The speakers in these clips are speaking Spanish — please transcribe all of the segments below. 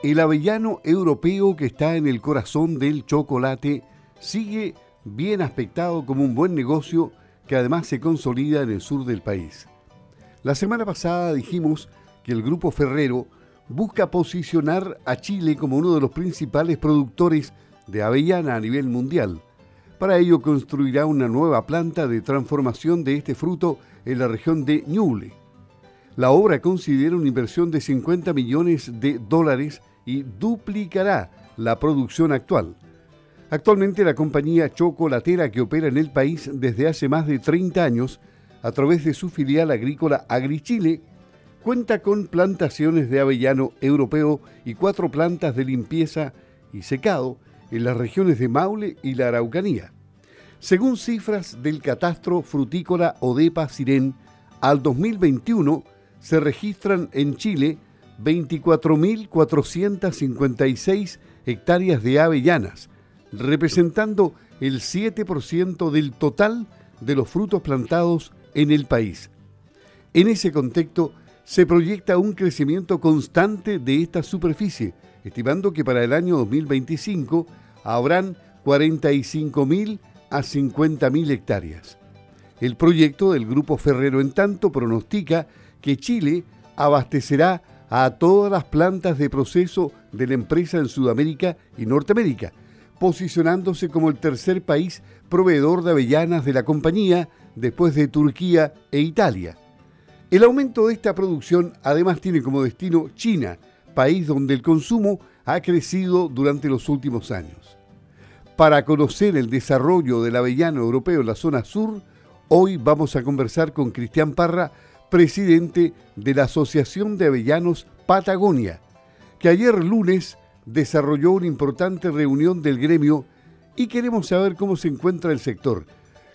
El avellano europeo que está en el corazón del chocolate sigue bien aspectado como un buen negocio que además se consolida en el sur del país. La semana pasada dijimos que el grupo Ferrero busca posicionar a Chile como uno de los principales productores de avellana a nivel mundial. Para ello construirá una nueva planta de transformación de este fruto en la región de Ñuble. La obra considera una inversión de 50 millones de dólares y duplicará la producción actual. Actualmente la compañía chocolatera que opera en el país desde hace más de 30 años, a través de su filial agrícola AgriChile, cuenta con plantaciones de avellano europeo y cuatro plantas de limpieza y secado en las regiones de Maule y la Araucanía. Según cifras del catastro frutícola Odepa Sirén, al 2021 se registran en Chile 24.456 hectáreas de avellanas, representando el 7% del total de los frutos plantados en el país. En ese contexto, se proyecta un crecimiento constante de esta superficie, estimando que para el año 2025 habrán 45.000 a 50.000 hectáreas. El proyecto del Grupo Ferrero, en tanto, pronostica que Chile abastecerá a todas las plantas de proceso de la empresa en Sudamérica y Norteamérica, posicionándose como el tercer país proveedor de avellanas de la compañía después de Turquía e Italia. El aumento de esta producción además tiene como destino China, país donde el consumo ha crecido durante los últimos años. Para conocer el desarrollo del avellano europeo en la zona sur, hoy vamos a conversar con Cristian Parra, presidente de la Asociación de Avellanos Patagonia, que ayer lunes desarrolló una importante reunión del gremio y queremos saber cómo se encuentra el sector.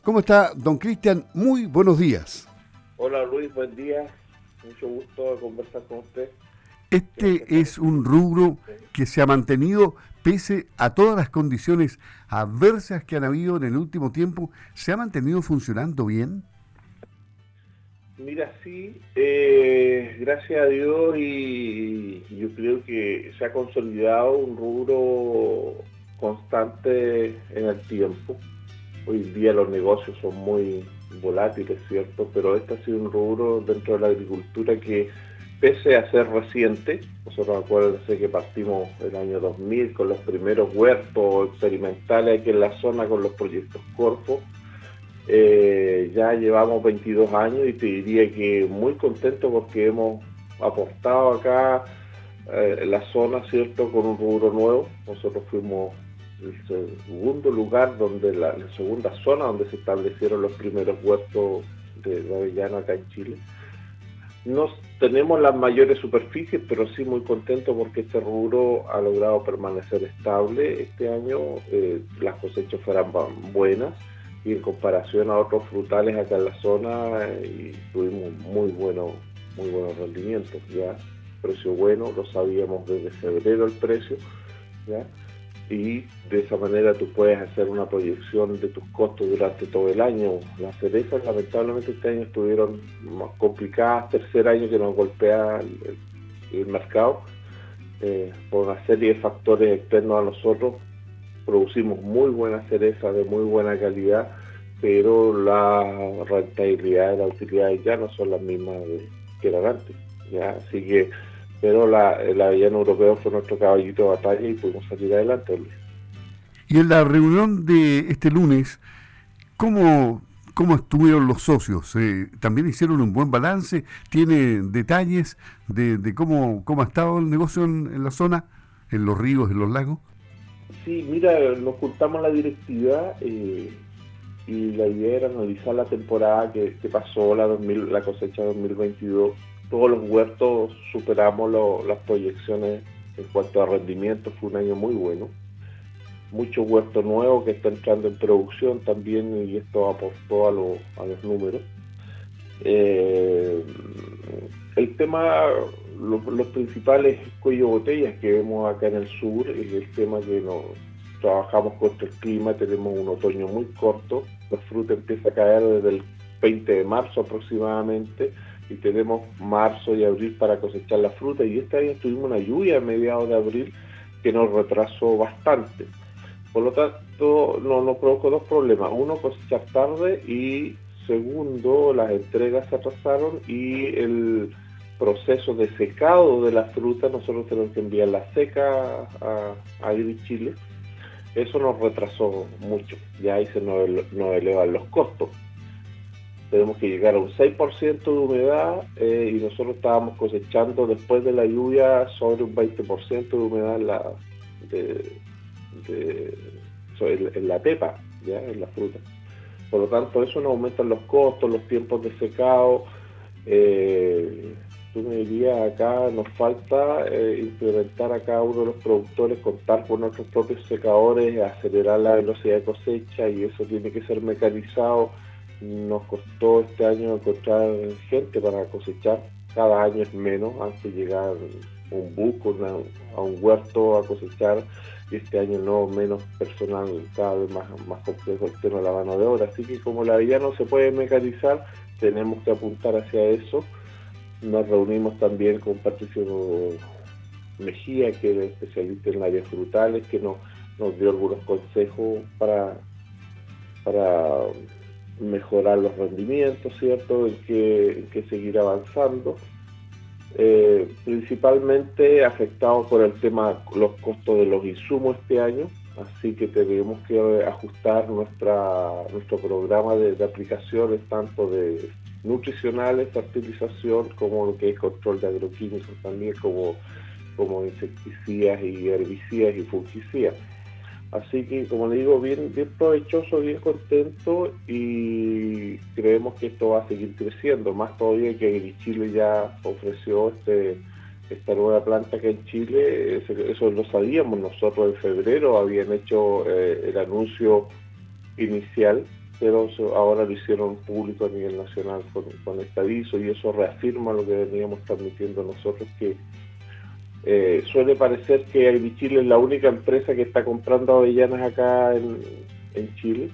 ¿Cómo está, don Cristian? Muy buenos días. Hola Luis, buen día. Mucho gusto de conversar con usted. Este es un rubro que se ha mantenido pese a todas las condiciones adversas que han habido en el último tiempo. ¿Se ha mantenido funcionando bien? Mira, sí, eh, gracias a Dios y yo creo que se ha consolidado un rubro constante en el tiempo. Hoy día los negocios son muy volátiles, ¿cierto? Pero este ha sido un rubro dentro de la agricultura que, pese a ser reciente, nosotros acuérdense que partimos el año 2000 con los primeros huertos experimentales aquí en la zona con los proyectos Corfo, eh, ya llevamos 22 años y te diría que muy contento porque hemos aportado acá eh, la zona, ¿cierto?, con un rubro nuevo. Nosotros fuimos el segundo lugar, donde la, segunda zona donde se establecieron los primeros huertos de, avellano acá en Chile. No tenemos las mayores superficies, pero sí muy contento porque este rubro ha logrado permanecer estable. Este año eh, las cosechas fueran buenas y en comparación a otros frutales acá en la zona eh, tuvimos muy buenos muy buenos rendimientos ya precio bueno lo sabíamos desde febrero el precio ya y de esa manera tú puedes hacer una proyección de tus costos durante todo el año. Las cerezas lamentablemente este año estuvieron más complicadas, tercer año que nos golpea el, mercado eh, por una serie de factores externos a nosotros. Producimos muy buenas cerezas de muy buena calidad, pero la rentabilidad y la utilidad ya no son las mismas que eran antes. ¿ya? Así que pero la, el avellano europeo fue nuestro caballito de batalla y pudimos salir adelante. Y en la reunión de este lunes, ¿cómo, cómo estuvieron los socios? Eh, ¿También hicieron un buen balance? ¿Tiene detalles de, de cómo, cómo ha estado el negocio en, la zona, en los ríos, en los lagos? Sí, mira, nos juntamos la directiva eh, y la idea era analizar la temporada que, pasó, la, 2000, la cosecha 2022 todos los huertos superamos las proyecciones en cuanto a rendimiento, fue un año muy bueno. Mucho huerto nuevo que está entrando en producción también y esto aportó a, los números. Eh, el tema, los principales cuello botellas que vemos acá en el sur es el tema que nos trabajamos contra el clima, tenemos un otoño muy corto, la fruta empieza a caer desde el 20 de marzo aproximadamente y tenemos marzo y abril para cosechar la fruta y este año tuvimos una lluvia a mediados de abril que nos retrasó bastante. Por lo tanto, nos provocó dos problemas. Uno, cosechar tarde y segundo, las entregas se atrasaron y el proceso de secado de la fruta, nosotros tenemos que enviarla seca a, a Chile. Eso nos retrasó mucho, ya ahí se nos, nos elevan los costos tenemos que llegar a un 6% de humedad eh, y nosotros estábamos cosechando después de la lluvia sobre un 20% de humedad en la, en, la pepa, ¿ya? en la fruta. Por lo tanto, eso nos aumenta los costos, los tiempos de secado. Eh, tú me dirías, acá nos falta eh, implementar a cada uno de los productores, contar con nuestros propios secadores, acelerar la velocidad de cosecha y eso tiene que ser mecanizado nos costó este año encontrar gente para cosechar. Cada año es menos, antes llegar un buco a un huerto a cosechar y este año no, menos personal, cada vez más, más complejo el tema de la mano de obra. Así que como la vida no se puede mecanizar, tenemos que apuntar hacia eso. Nos reunimos también con Patricio Mejía, que es especialista en áreas frutales, que nos, nos dio algunos consejos para, para mejorar los rendimientos, ¿cierto? En que, seguir avanzando. Eh, principalmente afectados por el tema los costos de los insumos este año, así que tenemos que ajustar nuestra, nuestro programa de, aplicaciones tanto de nutricionales, fertilización, como lo que es control de agroquímicos también, como, como insecticidas y herbicidas y fungicidas. Así que, como le digo, bien, bien provechoso, bien contento y creemos que esto va a seguir creciendo, más todavía que Chile ya ofreció este esta nueva planta que en Chile, eso lo sabíamos nosotros en febrero, habían hecho eh, el anuncio inicial, pero ahora lo hicieron público a nivel nacional con, con este y eso reafirma lo que veníamos transmitiendo nosotros, que eh, suele parecer que Chile es la única empresa que está comprando avellanas acá en, Chile.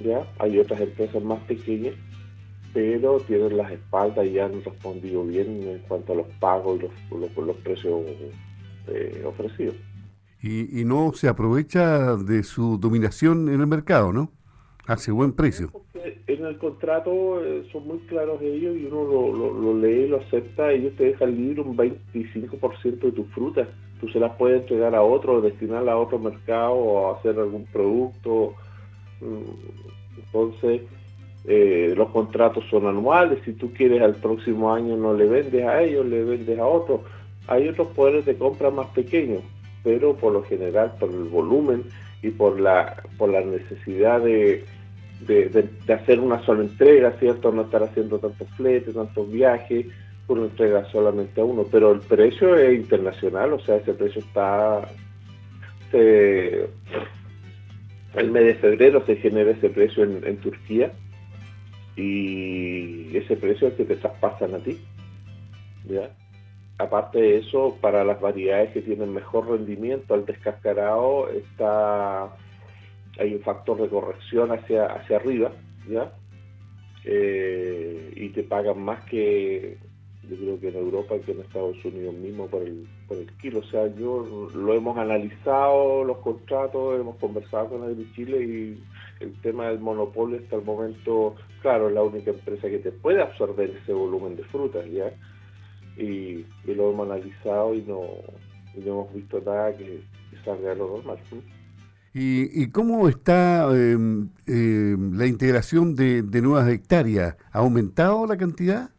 ¿ya? Hay otras empresas más pequeñas, pero tienen las espaldas y han respondido bien en cuanto a los pagos y los, los, precios eh, ofrecidos. Y no se aprovecha de su dominación en el mercado, ¿no? Hace buen precio en el contrato eh, son muy claros ellos y uno lo, lo, lee, lo acepta, ellos te dejan libre un 25% de tus frutas. Tú se las puedes entregar a otro, destinarlas a otro mercado o hacer algún producto. Mm, entonces, eh, los contratos son anuales. Si tú quieres al próximo año no le vendes a ellos, le vendes a otros. Hay otros poderes de compra más pequeños, pero por lo general, por el volumen y por la, por la necesidad de de, hacer una sola entrega, ¿cierto? No estar haciendo tantos fletes, tantos viajes, una entrega solamente a uno. Pero el precio es internacional, o sea, ese precio está... el mes de febrero se genera ese precio en, Turquía y ese precio es el que te traspasan a ti. ¿ya? Aparte de eso, para las variedades que tienen mejor rendimiento al descascarado está hay un factor de corrección hacia, hacia arriba, ¿ya? Eh, y te pagan más que yo creo que en Europa que en Estados Unidos mismo por el, por el kilo. O sea, yo lo hemos analizado, los contratos, hemos conversado con el de Chile y el tema del monopolio hasta el momento, claro, es la única empresa que te puede absorber ese volumen de frutas, ¿ya? Y, lo hemos analizado y no, no hemos visto nada que, salga de lo normal. ¿Y, cómo está em, em, la integración de, nuevas hectáreas? ¿Ha aumentado la cantidad?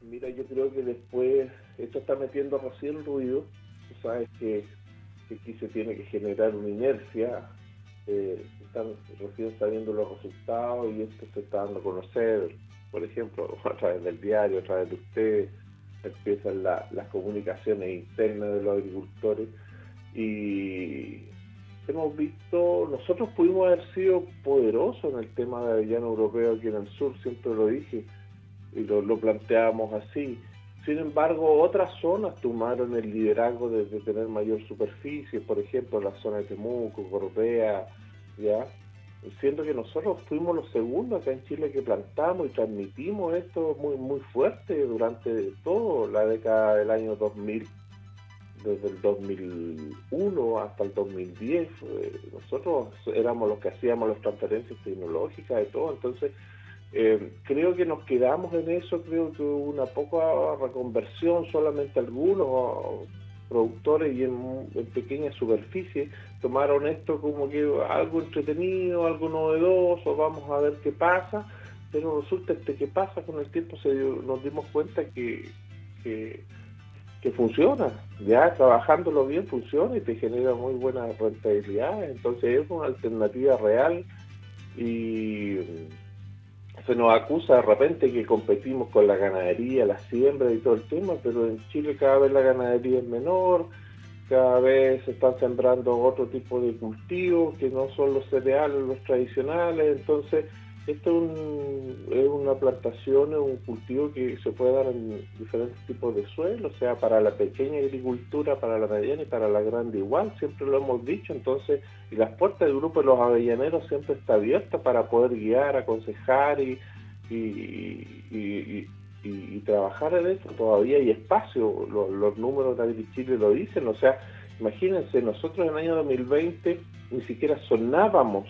Mira, yo creo que después esto está metiendo recién ruido. Tú sabes que, aquí se tiene que generar una inercia. Eh, están, recién está viendo los resultados y esto se está dando a conocer, por ejemplo, a través del diario, a través de ustedes, empiezan las comunicaciones internas de los agricultores y hemos visto, nosotros pudimos haber sido poderosos en el tema de avellano europeo aquí en el sur, siempre lo dije, y lo, lo planteábamos así. Sin embargo, otras zonas tomaron el liderazgo de, tener mayor superficie, por ejemplo, la zona de Temuco, Coropea, ¿ya? Siendo que nosotros fuimos los segundos acá en Chile que plantamos y transmitimos esto muy muy fuerte durante toda la década del año 2000 desde el 2001 hasta el 2010 nosotros éramos los que hacíamos las transferencias tecnológicas y todo. Entonces eh, creo que nos quedamos en eso creo que hubo una poca reconversión solamente algunos productores y en, pequeña superficie tomaron esto como que algo entretenido, algo novedoso, vamos a ver qué pasa, pero resulta que qué pasa con el tiempo se nos dimos cuenta que, que, funciona, ya trabajándolo bien funciona y te genera muy buena rentabilidad, entonces es una alternativa real y se nos acusa de repente que competimos con la ganadería, la siembra y todo el tema, pero en Chile cada vez la ganadería es menor, cada vez se están sembrando otro tipo de cultivos que no son los cereales, los tradicionales, entonces esto es, una plantación, es un cultivo que se puede dar en diferentes tipos de suelo, o sea, para la pequeña agricultura, para la mediana y para la grande igual, siempre lo hemos dicho, entonces, y las puertas del grupo de los avellaneros siempre está abierta para poder guiar, aconsejar y, trabajar en eso, todavía hay espacio, los, números de AgriChile lo dicen, o sea, imagínense, nosotros en el año 2020 ni siquiera sonábamos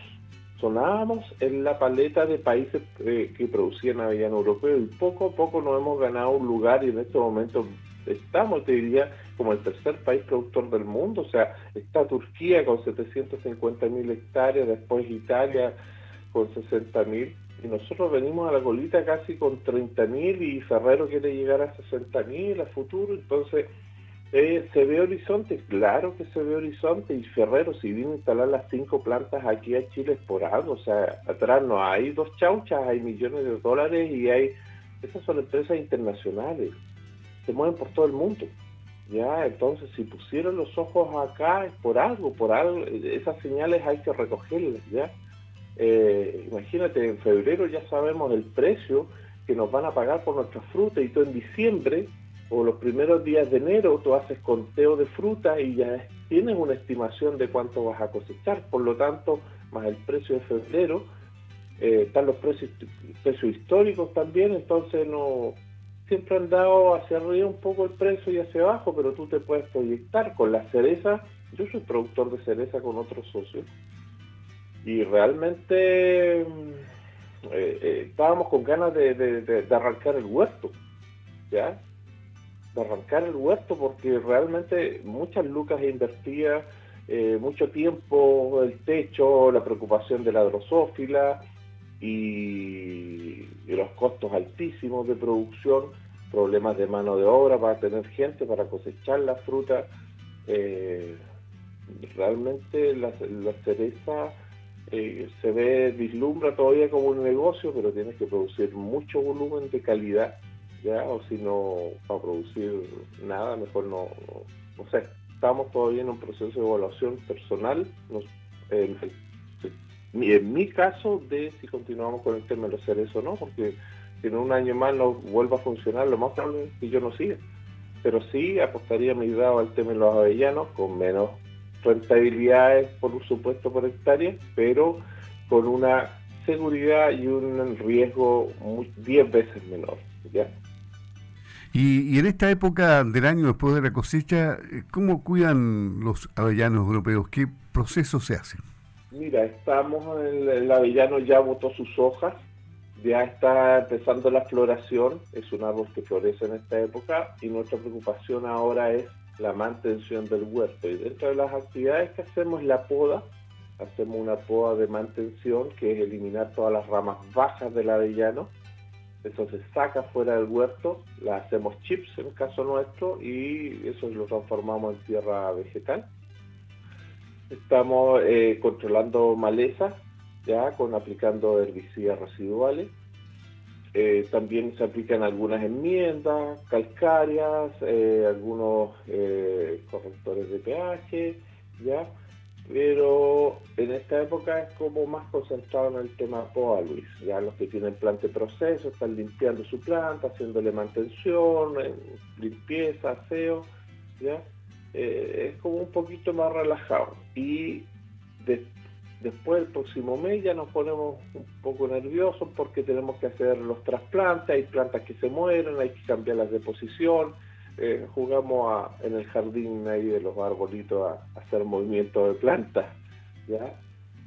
sonábamos en la paleta de países eh, que producían avellano europeo y poco a poco nos hemos ganado un lugar y en este momento estamos, te diría, como el tercer país productor del mundo, o sea, está Turquía con 750 mil hectáreas, después Italia con 60 mil, y nosotros venimos a la colita casi con 30 mil y Ferrero quiere llegar a 60 mil a futuro, entonces eh, ¿Se ve horizonte? Claro que se ve horizonte y Ferrero, si vino a instalar las cinco plantas aquí a Chile es por algo, o sea, atrás no hay dos chauchas, hay millones de dólares y hay, esas son empresas internacionales, se mueven por todo el mundo, ya, entonces si pusieron los ojos acá es por algo, por algo, esas señales hay que recogerlas, ya. Eh, imagínate, en febrero ya sabemos el precio que nos van a pagar por nuestra fruta y todo en diciembre o los primeros días de enero tú haces conteo de fruta y ya tienes una estimación de cuánto vas a cosechar, por lo tanto, más el precio de febrero, eh, están los precios, históricos también, entonces siempre han dado hacia arriba un poco el precio y hacia abajo, pero tú te puedes proyectar con la cereza, yo soy productor de cereza con otros socios, y realmente mm, eh, eh, estábamos con ganas de, de arrancar el huerto, ¿ya? arrancar el huerto porque realmente muchas lucas invertidas, eh, mucho tiempo, el techo, la preocupación de la drosófila y, los costos altísimos de producción, problemas de mano de obra para tener gente para cosechar la fruta. Eh, realmente la, cereza eh, se ve, vislumbra todavía como un negocio, pero tienes que producir mucho volumen de calidad o si no, para producir nada, mejor no, no, sé. Estamos todavía en un proceso de evaluación personal, en, mi caso, de si continuamos con el tema de los seres o no, porque si en un año más no vuelva a funcionar, lo más probable es que yo no siga. Pero sí apostaría mi dado al tema de los avellanos, con menos rentabilidades, por supuesto, por hectárea, pero con una seguridad y un riesgo 10 veces menor. ¿ya? Y, en esta época del año después de la cosecha, ¿cómo cuidan los avellanos europeos? ¿Qué procesos se hacen? Mira, estamos, el, el avellano ya botó sus hojas, ya está empezando la floración, es un árbol que florece en esta época y nuestra preocupación ahora es la mantención del huerto. Y dentro de las actividades que hacemos la poda, hacemos una poda de mantención que es eliminar todas las ramas bajas del avellano eso se saca fuera del huerto, la hacemos chips en el caso nuestro y eso lo transformamos en tierra vegetal. Estamos eh, controlando malezas, ya con aplicando herbicidas residuales. Eh, también se aplican algunas enmiendas calcáreas, eh, algunos correctores de pH, ya pero en esta época es como más concentrado en el tema POA, Luis. Ya los que tienen planta de proceso están limpiando su planta, haciéndole mantención, limpieza, aseo, ¿ya? Eh, es como un poquito más relajado. Y Después, el próximo mes, ya nos ponemos un poco nerviosos porque tenemos que hacer los trasplantes, hay plantas que se mueren, hay que cambiarlas de posición. Eh, jugamos en el jardín ahí de los arbolitos a, hacer movimientos de plantas. ¿ya?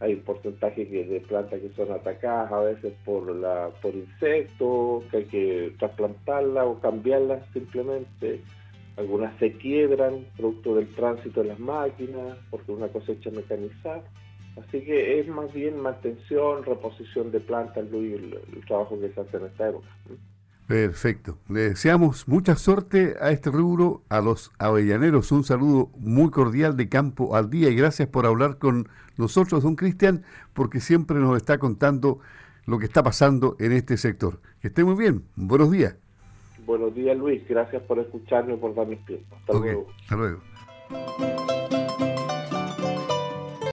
Hay un porcentaje de plantas que son atacadas a veces por, la, por insectos, que hay que trasplantarlas o cambiarlas simplemente algunas se quiebran producto del tránsito de las máquinas, porque una cosecha mecanizada. Así que es más bien mantención, reposición de plantas, Luis, el, el trabajo que se hace en esta época. Perfecto. Le deseamos mucha suerte a este rubro, a los avellaneros. Un saludo muy cordial de campo al día y gracias por hablar con nosotros, don Cristian, porque siempre nos está contando lo que está pasando en este sector. Que esté muy bien. Buenos días. Buenos días, Luis. Gracias por escucharme y por darme tiempo. Hasta luego. Hasta luego.